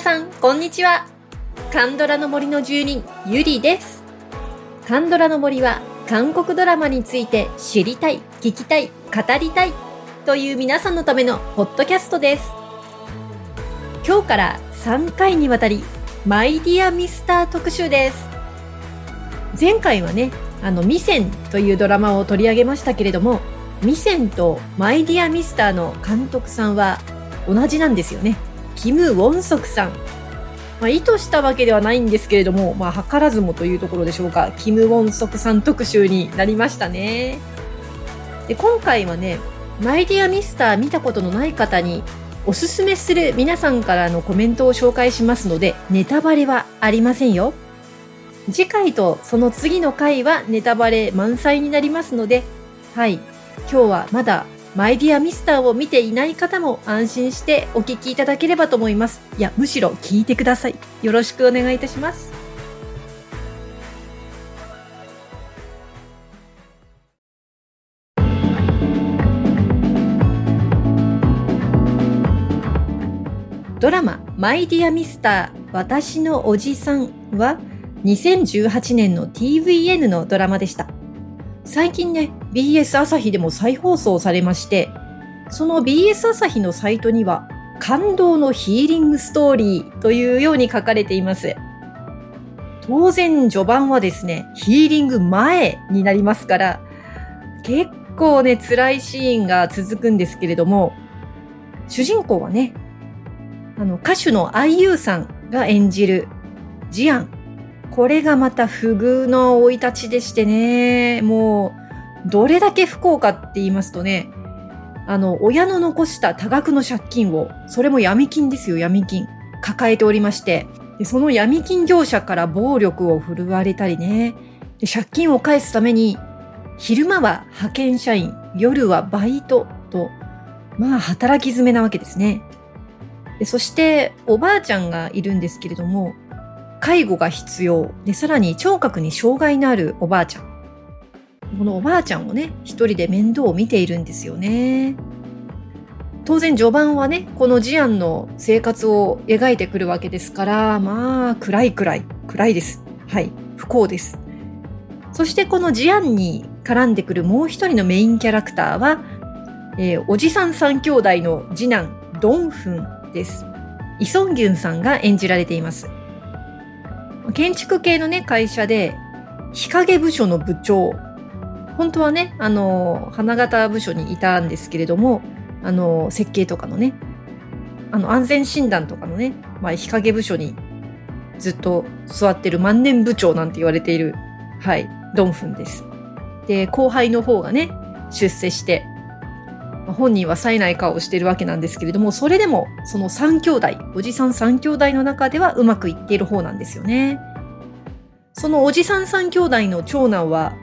さん、こんにちは。カンドラの森の住人、ゆりです。カンドラの森は、韓国ドラマについて知りたい、聞きたい、語りたいという皆さんのためのポッドキャストです。今日から3回にわたり、マイディアミスター特集です。前回はね、あの、ミセンというドラマを取り上げましたけれども、ミセンとマイディアミスターの監督さんは同じなんですよね。キム・ウォンソクさん。まあ、意図したわけではないんですけれども、まあ、図らずもというところでしょうか。キム・ウォンソクさん特集になりましたね。で、今回はね、マイディアミスター見たことのない方におすすめする皆さんからのコメントを紹介しますので、ネタバレはありませんよ。次回とその次の回はネタバレ満載になりますので、はい、今日はまだマイディアミスターを見ていない方も安心してお聞きいただければと思います。いや、むしろ聞いてください。よろしくお願いいたします。ドラマ「マイディアミスター私のおじさん」は2018年の TVN のドラマでした。最近ね、BS 朝日でも再放送されまして、その BS 朝日のサイトには、感動のヒーリングストーリーというように書かれています。当然序盤はですね、ヒーリング前になりますから、結構ね、辛いシーンが続くんですけれども、主人公はね、あの、歌手の IU さんが演じるジアン。これがまた不遇の生い立ちでしてね、もう、どれだけ不幸かって言いますとね、あの、親の残した多額の借金を、それも闇金ですよ、闇金。抱えておりまして、でその闇金業者から暴力を振るわれたりね、で借金を返すために、昼間は派遣社員、夜はバイトと、まあ働き詰めなわけですね。でそして、おばあちゃんがいるんですけれども、介護が必要。で、さらに聴覚に障害のあるおばあちゃん。このおばあちゃんをね、一人で面倒を見ているんですよね。当然序盤はね、このジアンの生活を描いてくるわけですから、まあ、暗い暗い、暗いです。はい、不幸です。そしてこのジアンに絡んでくるもう一人のメインキャラクターは、えーおじさん三兄弟の次男、ドンフンです。イソンギュンさんが演じられています。建築系のね、会社で、日陰部署の部長。本当はね、あの、花形部署にいたんですけれども、あの、設計とかのね、あの、安全診断とかのね、まあ、日陰部署にずっと座ってる万年部長なんて言われている、はい、ドンフンです。で、後輩の方がね、出世して、まあ本人は冴えない顔をしてるわけなんですけれども、それでも、その三兄弟、おじさん三兄弟の中ではうまくいっている方なんですよね。そのおじさん三兄弟の長男は、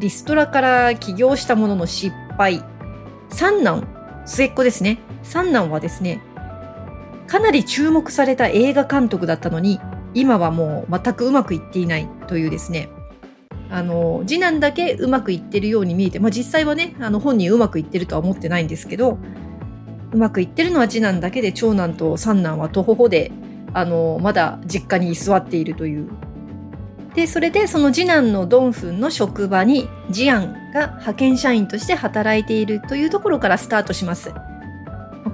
リストラから起業したものの失敗。三男、末っ子ですね。三男はですね、かなり注目された映画監督だったのに、今はもう全くうまくいっていないというですね、あの、次男だけうまくいってるように見えて、まあ実際はね、あの本人うまくいってるとは思ってないんですけど、うまくいってるのは次男だけで、長男と三男は徒歩で、あの、まだ実家に居座っているという。で、それでその次男のドンフンの職場に、ジアンが派遣社員として働いているというところからスタートします。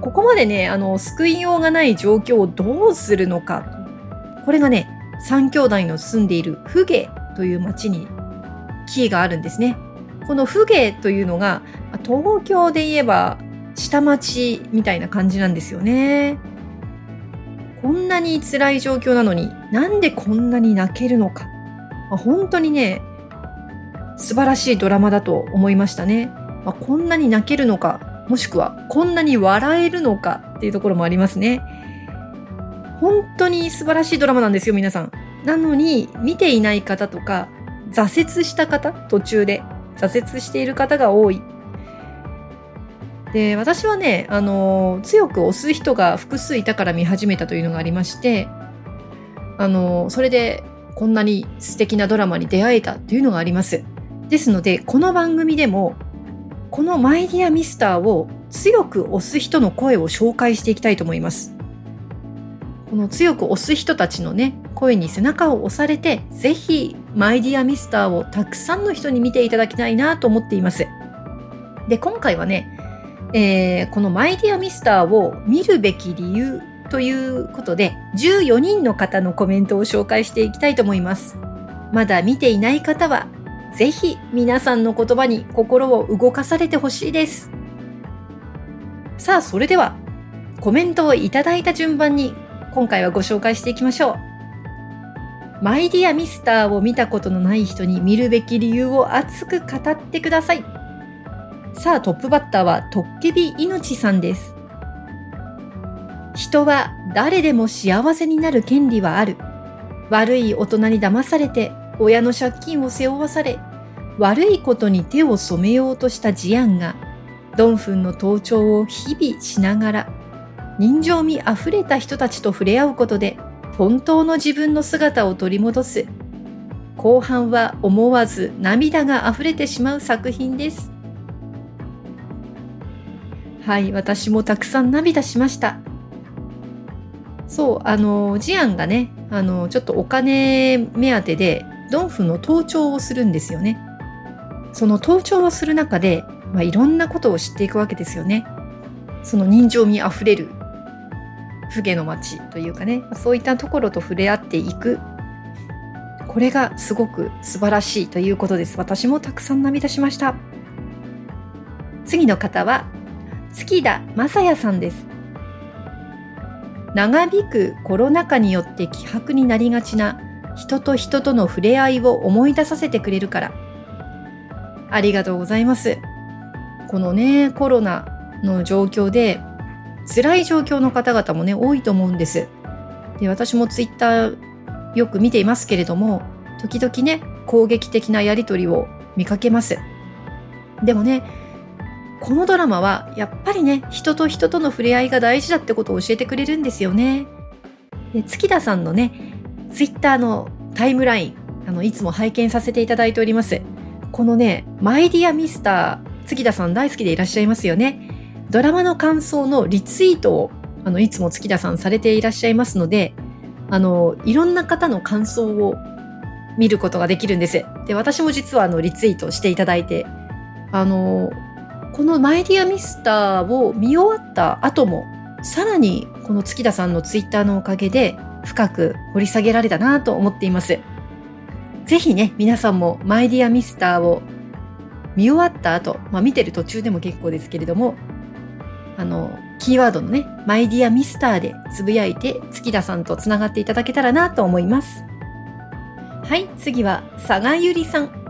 ここまでね、あの、救いようがない状況をどうするのか。これがね、三兄弟の住んでいるフゲという町にキーがあるんですね。このフゲというのが、東京で言えば下町みたいな感じなんですよね。こんなに辛い状況なのになんでこんなに泣けるのか。まあ本当にね、素晴らしいドラマだと思いましたね。まあこんなに泣けるのか、もしくはこんなに笑えるのかっていうところもありますね。本当に素晴らしいドラマなんですよ、皆さん。なのに、見ていない方とか、挫折した方、途中で挫折している方が多い。で、私はね、あの、強く押す人が複数いたから見始めたというのがありまして、あの、それでこんなに素敵なドラマに出会えたっていうのがあります。ですので、この番組でも、このマイディアミスターを強く押す人の声を紹介していきたいと思います。この強く押す人たちのね声に背中を押されてぜひマイディアミスターをたくさんの人に見ていただきたいなと思っていますで今回はね、えー、このマイディアミスターを見るべき理由ということで14人の方のコメントを紹介していきたいと思いますまだ見ていない方はぜひ皆さんの言葉に心を動かされてほしいですさあそれではコメントをいただいた順番に今回はご紹介していきましょう。マイディアミスターを見たことのない人に見るべき理由を熱く語ってください。さあトップバッターはトッケビ命さんです。人は誰でも幸せになる権利はある。悪い大人に騙されて親の借金を背負わされ悪いことに手を染めようとした事案がドンフンの盗聴を日々しながら人情味あふれた人たちと触れ合うことで本当の自分の姿を取り戻す。後半は思わず涙があふれてしまう作品です。はい私もたくさん涙しました。そうあのジアンがねあのちょっとお金目当てでドンフの盗聴をするんですよね。その盗聴をする中で、まあ、いろんなことを知っていくわけですよね。その人情味あふれるフゲの街というかね。そういったところと触れ合っていく。これがすごく素晴らしいということです。私もたくさん涙しました。次の方は月田正也さんです。長引くコロナ禍によって希薄になりがちな人と人との触れ合いを思い出させてくれるから。ありがとうございます。このねコロナの状況で辛い状況の方々もね多いと思うんです。で私もツイッターよく見ていますけれども時々ね攻撃的なやり取りを見かけます。でもねこのドラマはやっぱりね人と人との触れ合いが大事だってことを教えてくれるんですよね。で月田さんのねツイッターのタイムラインあのいつも拝見させていただいております。このねマイディアミスター月田さん大好きでいらっしゃいますよね。ドラマの感想のリツイートをあのいつも月田さんされていらっしゃいますのであのいろんな方の感想を見ることができるんです。で私も実はあのリツイートしていただいてあのこの「マイディアミスター」を見終わった後もさらにこの月田さんのツイッターのおかげで深く掘り下げられたなと思っています。ぜひね皆さんも「マイディアミスター」を見終わった後、まあ、見てる途中でも結構ですけれどもあの、キーワードのね、マイディアミスターでつぶやいて、月田さんとつながっていただけたらなと思います。はい、次は、佐賀ゆりさん。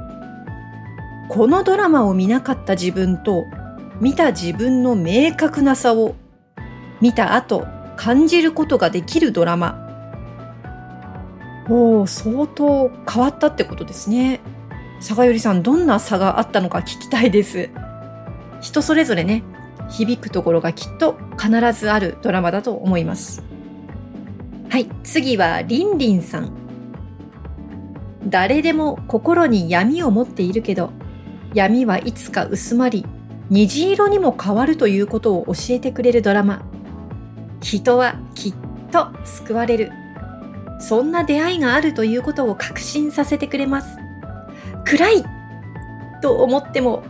このドラマを見なかった自分と、見た自分の明確な差を、見た後、感じることができるドラマ。おお、相当変わったってことですね。佐賀ゆりさん、どんな差があったのか聞きたいです。人それぞれね、響くところがきっと必ずあるドラマだと思います。はい、次はりんりんさん。誰でも心に闇を持っているけど、闇はいつか薄まり、虹色にも変わるということを教えてくれるドラマ。人はきっと救われる。そんな出会いがあるということを確信させてくれます。暗いと思っても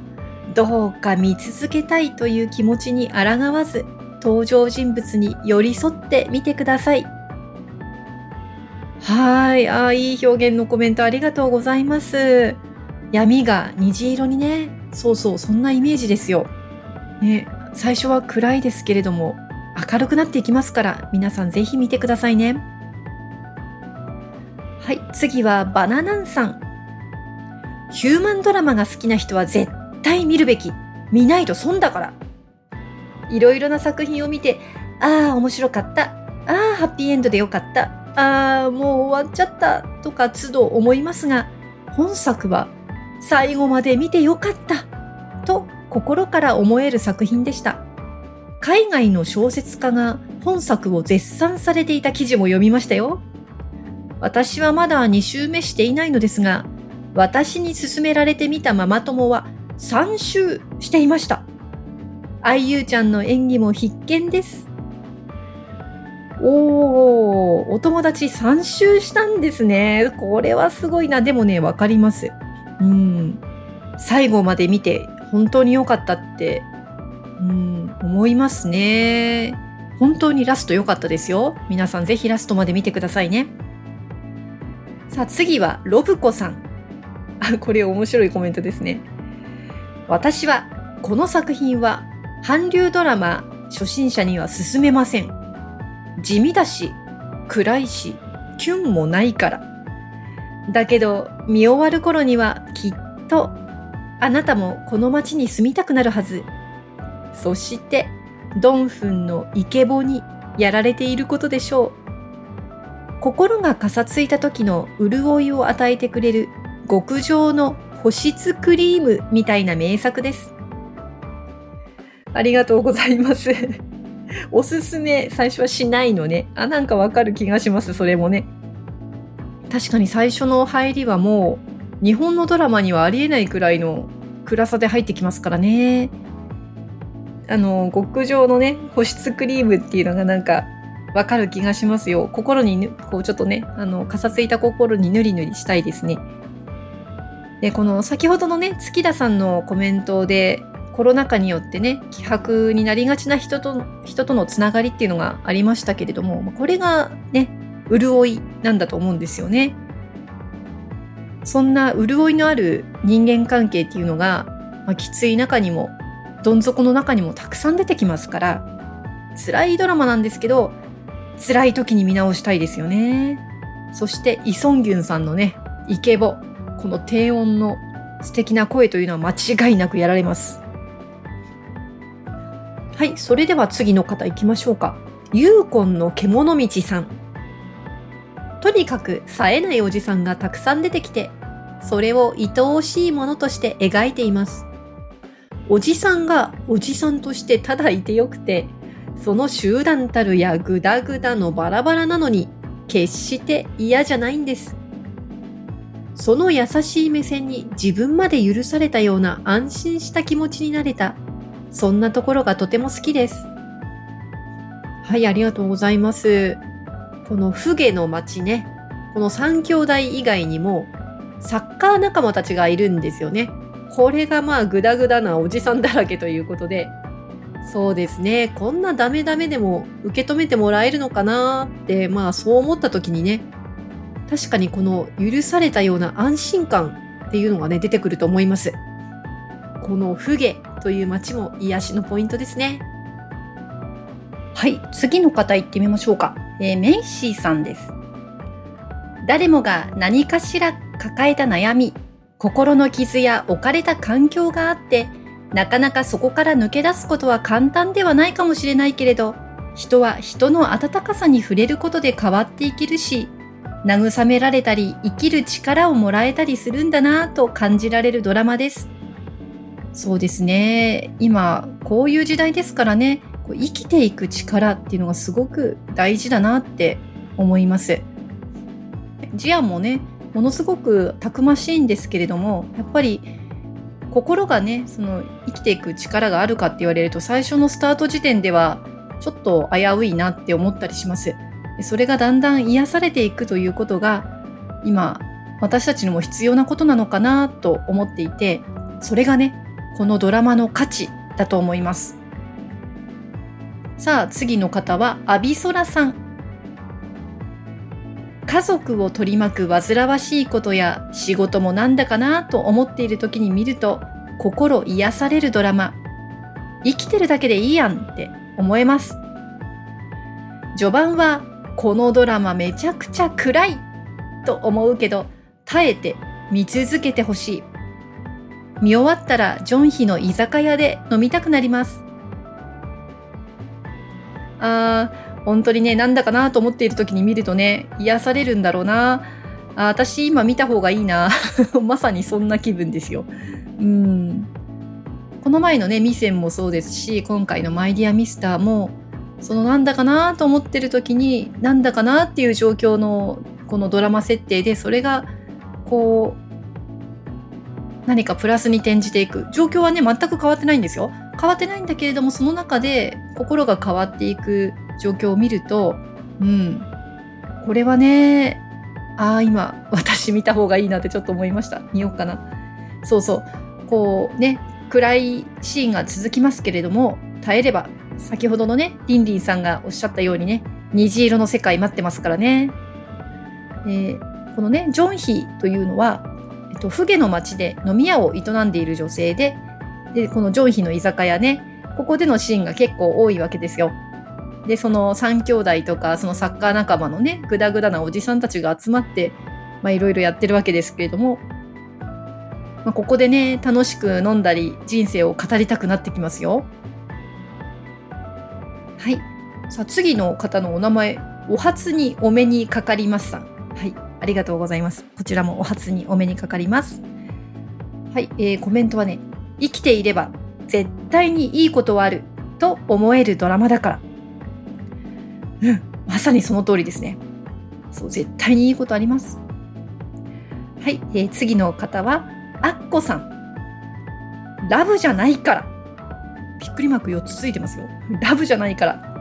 どうか見続けたいという気持ちに抗わず登場人物に寄り添ってみてください。はい、あいい表現のコメントありがとうございます。闇が虹色にね、そうそう、そんなイメージですよ。ね、最初は暗いですけれども、明るくなっていきますから、皆さんぜひ見てくださいね。はい、次はバナナンさん。ヒューマンドラマが好きな人は絶対見るべき。見ないと損だから。いろいろな作品を見て、ああ、面白かった。ああ、ハッピーエンドでよかった。ああ、もう終わっちゃった。とか都度思いますが、本作は最後まで見てよかった。と心から思える作品でした。海外の小説家が本作を絶賛されていた記事も読みましたよ。私はまだ2週目していないのですが、私に勧められてみたママ友は3周していました。愛優ちゃんの演技も必見です。おおー、お友達3周したんですね。これはすごいな。でもね、わかります。うん。最後まで見て本当に良かったって、うん、思いますね。本当にラスト良かったですよ。皆さんぜひラストまで見てくださいね。さあ次はロブコさん。あ、これ面白いコメントですね。私はこの作品は韓流ドラマ初心者には勧めません。地味だし、暗いし、キュンもないから。だけど、見終わる頃にはきっと、あなたもこの街に住みたくなるはず。そして、ドンフンのイケボにやられていることでしょう。心がかさついた時の潤いを与えてくれる極上の保湿クリームみたいな名作です。ありがとうございます。おすすめ最初はしないのね。あ、なんかわかる気がします、それもね。確かに最初の入りはもう日本のドラマにはありえないくらいの暗さで入ってきますからね。あの、極上のね、保湿クリームっていうのがなんかわかる気がしますよ。心に、こうちょっとね、あの、かさついた心にぬりぬりしたいですね。で、この先ほどのね、月田さんのコメントで、コロナ禍によってね希薄になりがちな人と人とのつながりっていうのがありましたけれどもこれがね潤いなんだと思うんですよね。そんな潤いのある人間関係っていうのが、まあ、きつい中にもどん底の中にもたくさん出てきますから辛いドラマなんですけど辛い時に見直したいですよね。そしてイ・ソンギュンさんのねイケボこの低音の素敵な声というのは間違いなくやられます。はい、それでは次の方行きましょうか。ユーコンの獣道さん。とにかく冴えないおじさんがたくさん出てきて、それを愛おしいものとして描いています。おじさんがおじさんとしてただいてよくて、その集団たるやぐだぐだのバラバラなのに、決して嫌じゃないんです。その優しい目線に自分まで許されたような安心した気持ちになれたそんなところがとても好きです。はい、ありがとうございます。このフゲの町ね、この3兄弟以外にも、サッカー仲間たちがいるんですよね。これがまあグダグダなおじさんだらけということで、そうですね、こんなダメダメでも受け止めてもらえるのかなって、まあそう思った時にね、確かにこの許されたような安心感っていうのがね、出てくると思います。このフゲという街も癒しのポイントですね。はい、次の方行ってみましょうか。えー、メイシーさんです。誰もが何かしら抱えた悩み、心の傷や置かれた環境があって、なかなかそこから抜け出すことは簡単ではないかもしれないけれど、人は人の温かさに触れることで変わっていけるし、慰められたり生きる力をもらえたりするんだなぁと感じられるドラマです。そうですね。今、こういう時代ですからね、生きていく力っていうのがすごく大事だなって思います。ジアンもね、ものすごくたくましいんですけれども、やっぱり心がね、その生きていく力があるかって言われると、最初のスタート時点ではちょっと危ういなって思ったりします。それがだんだん癒されていくということが、今、私たちにも必要なことなのかなと思っていて、それがね、このドラマの価値だと思います。さあ次の方はアビソラさん。家族を取り巻く煩わしいことや仕事もなんだかなと思っている時に見ると心癒されるドラマ。生きてるだけでいいやんって思えます。序盤はこのドラマめちゃくちゃ暗いと思うけど耐えて見続けてほしい。見終わったらジョンヒの居酒屋で飲みたくなります。あー、本当にね、なんだかなと思っている時に見るとね、癒されるんだろうな。あ私今見た方がいいな。まさにそんな気分ですよ。うん。この前のね、ミセンもそうですし、今回のマイディアミスターも、そのなんだかなと思ってる時に、なんだかなっていう状況のこのドラマ設定で、それがこう何かプラスに転じていく状況はね全く変わってないんですよ変わってないんだけれどもその中で心が変わっていく状況を見るとうん。これはね、ああ、今、私見た方がいいなってちょっと思いました。見ようかな。そうそう。こうね、暗いシーンが続きますけれども、耐えれば、先ほどのね、リンリンさんがおっしゃったようにね、虹色の世界待ってますからね。えーこのね、ジョンヒというのは、えっと、フゲの町で飲み屋を営んでいる女性で、で、このジョンヒの居酒屋ね、ここでのシーンが結構多いわけですよ。で、その三兄弟とか、そのサッカー仲間のね、グダグダなおじさんたちが集まって、まあいろいろやってるわけですけれども、まあ、ここでね、楽しく飲んだり、人生を語りたくなってきますよ。はい。さあ、次の方のお名前、お初にお目にかかりますさん。はい。ありがとうございます。こちらもお初にお目にかかります。はい。えーコメントはね、生きていれば絶対にいいことはあると思えるドラマだから。うん。まさにその通りですね。そう、絶対にいいことあります。はい。えー次の方は、アッコさん。ラブじゃないから。びっくりマーク4つついてますよ。ラブじゃないから。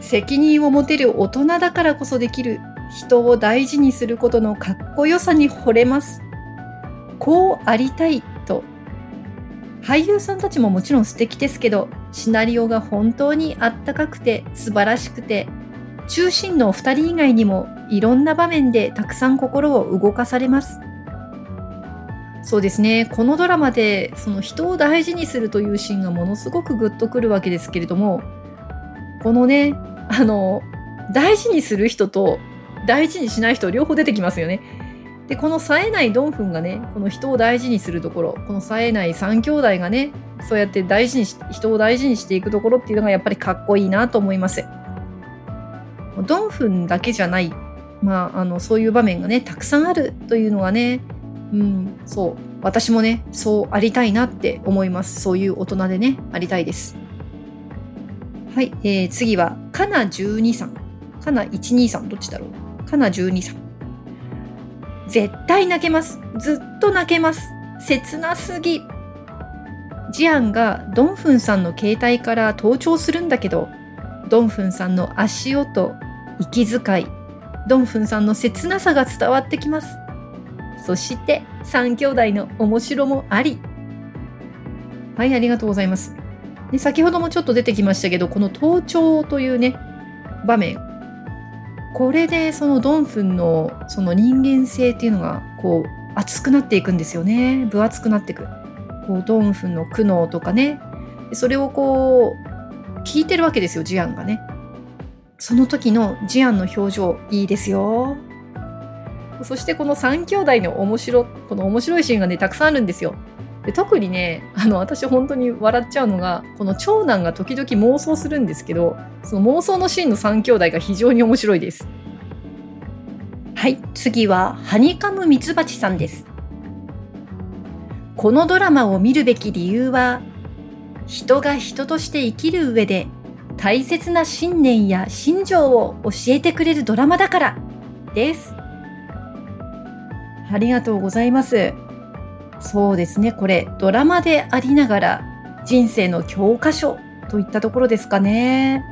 責任を持てる大人だからこそできる人を大事にすることのかっこよさに惚れます。こうありたい。俳優さんたちももちろん素敵ですけど、シナリオが本当にあったかくて素晴らしくて、中心のお二人以外にもいろんな場面でたくさん心を動かされます。そうですね。このドラマで、その人を大事にするというシーンがものすごくグッとくるわけですけれども、このね、あの、大事にする人と大事にしない人両方出てきますよね。で、この冴えないドンフンがね、この人を大事にするところ、この冴えない三兄弟がね、そうやって大事にし、人を大事にしていくところっていうのがやっぱりかっこいいなと思います。ドンフンだけじゃない、まあ、あの、そういう場面がね、たくさんあるというのはね、うん、そう。私もね、そうありたいなって思います。そういう大人でね、ありたいです。はい、えー、次は、かな12さん。かな12さん、どっちだろう？かな12さん。絶対泣けます。ずっと泣けます。切なすぎ。ジアンがドンフンさんの携帯から盗聴するんだけど、ドンフンさんの足音、息遣い、ドンフンさんの切なさが伝わってきます。そして、三兄弟の面白もあり。はい、ありがとうございます。で先ほどもちょっと出てきましたけど、この盗聴というね、場面。これでそのドンフンのその人間性っていうのがこう熱くなっていくんですよね。分厚くなっていく。こうドンフンの苦悩とかね。それをこう聞いてるわけですよ、ジアンがね。その時のジアンの表情いいですよ。そしてこの3兄弟の面白、この面白いシーンがね、たくさんあるんですよ。で特にね、あの、私本当に笑っちゃうのが、この長男が時々妄想するんですけど、その妄想のシーンの3兄弟が非常に面白いです。はい、次は、ハニカムミツバチさんです。このドラマを見るべき理由は、人が人として生きる上で大切な信念や信条を教えてくれるドラマだからです。ありがとうございます。そうですね、これドラマでありながら人生の教科書といったところですかね。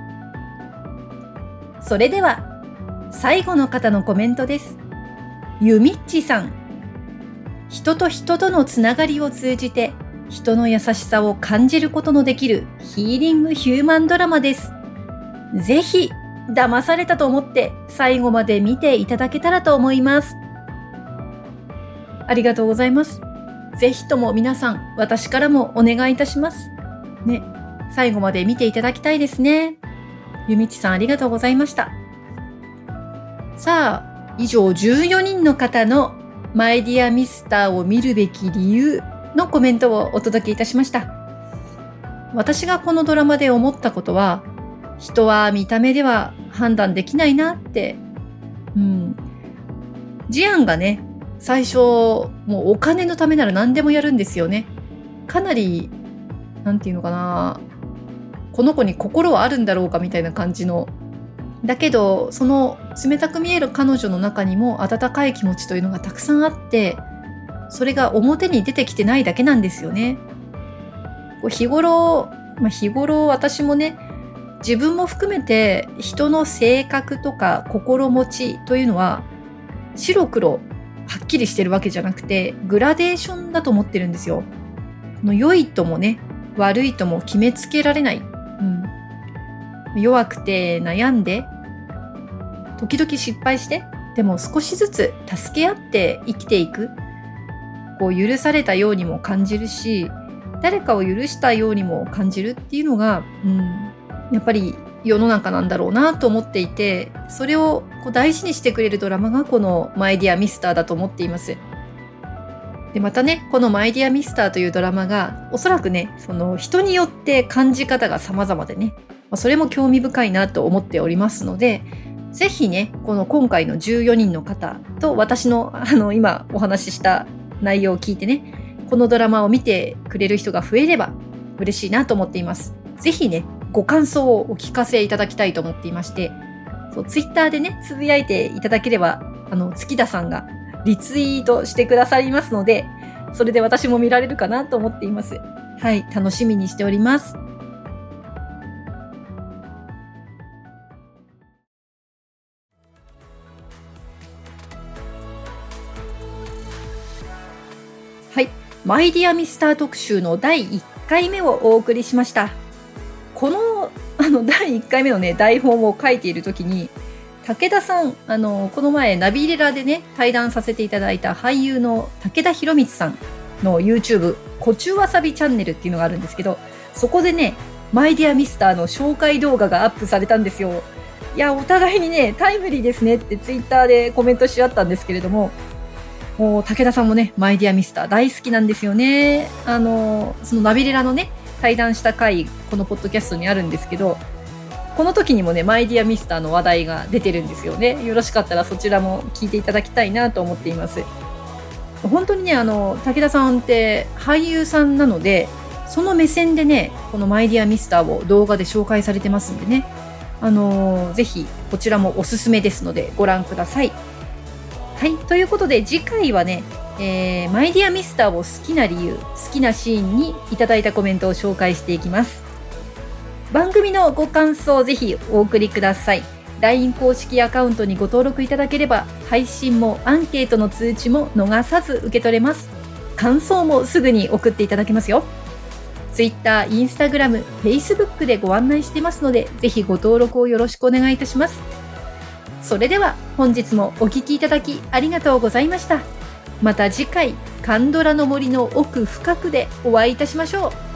それでは最後の方のコメントです。ゆみっちさん。人と人とのつながりを通じて人の優しさを感じることのできるヒーリングヒューマンドラマです。ぜひ騙されたと思って最後まで見ていただけたらと思います。ありがとうございます。ぜひとも皆さん、私からもお願いいたします。ね、最後まで見ていただきたいですね。ゆみちさんありがとうございました。さあ、以上14人の方のマイディアミスターを見るべき理由のコメントをお届けいたしました。私がこのドラマで思ったことは、人は見た目では判断できないなって、うん。ジアンがね、最初、もうお金のためなら何でもやるんですよね。かなり、なんていうのかな、この子に心はあるんだろうかみたいな感じの。だけど、その冷たく見える彼女の中にも温かい気持ちというのがたくさんあって、それが表に出てきてないだけなんですよね。日頃、まあ、日頃私もね、自分も含めて人の性格とか心持ちというのは白黒はっきりしてるわけじゃなくてグラデーションだと思ってるんですよ。の良いともね悪いとも決めつけられない、うん、弱くて悩んで時々失敗してでも少しずつ助け合って生きていく。こう許されたようにも感じるし誰かを許したようにも感じるっていうのが、うん、やっぱり世の中なんだろうなと思っていてそれをこう大事にしてくれるドラマがこの「マイ・ディア・ミスター」だと思っています。でまたねこの「マイ・ディア・ミスター」というドラマがおそらくねその人によって感じ方が様々でね、ま、それも興味深いなと思っておりますのでぜひねこの今回の14人の方と私のあの今お話しした内容を聞いてねこのドラマを見てくれる人が増えれば嬉しいなと思っています。ぜひねご感想をお聞かせいただきたいと思っていましてそうツイッターでねつぶやいていただければあの月田さんがリツイートしてくださいますので、それで私も見られるかなと思っています。はい、楽しみにしております。はい、マイディアミスター特集の第1回目をお送りしました。この あの第1回目のね台本を書いている時に武田さんあのこの前ナビレラでね対談させていただいた俳優の武田博光さんの YouTube「コチュわさびチャンネル」っていうのがあるんですけどそこでね「マイディアミスター」の紹介動画がアップされたんですよ。いやお互いにねタイムリーですねってツイッターでコメントし合ったんですけれどももう武田さんもねマイディアミスター大好きなんですよね。あのそのナビレラのね対談した回このポッドキャストにあるんですけどこの時にもね、マイディアミスターの話題が出てるんですよね。よろしかったらそちらも聞いていただきたいなと思っています。本当にね、あの、武田さんって俳優さんなので、その目線でね、このマイディアミスターを動画で紹介されてますんでね、あのー、ぜひこちらもおすすめですのでご覧ください。はい、ということで次回はね、えー、マイディアミスターを好きな理由、好きなシーンにいただいたコメントを紹介していきます。番組のご感想をぜひお送りください。LINE 公式アカウントにご登録いただければ配信もアンケートの通知も逃さず受け取れます。感想もすぐに送っていただけますよ。Twitter、Instagram、Facebook でご案内してますのでぜひご登録をよろしくお願いいたします。それでは本日もお聴きいただきありがとうございました。また次回カンドラの森の奥深くでお会いいたしましょう。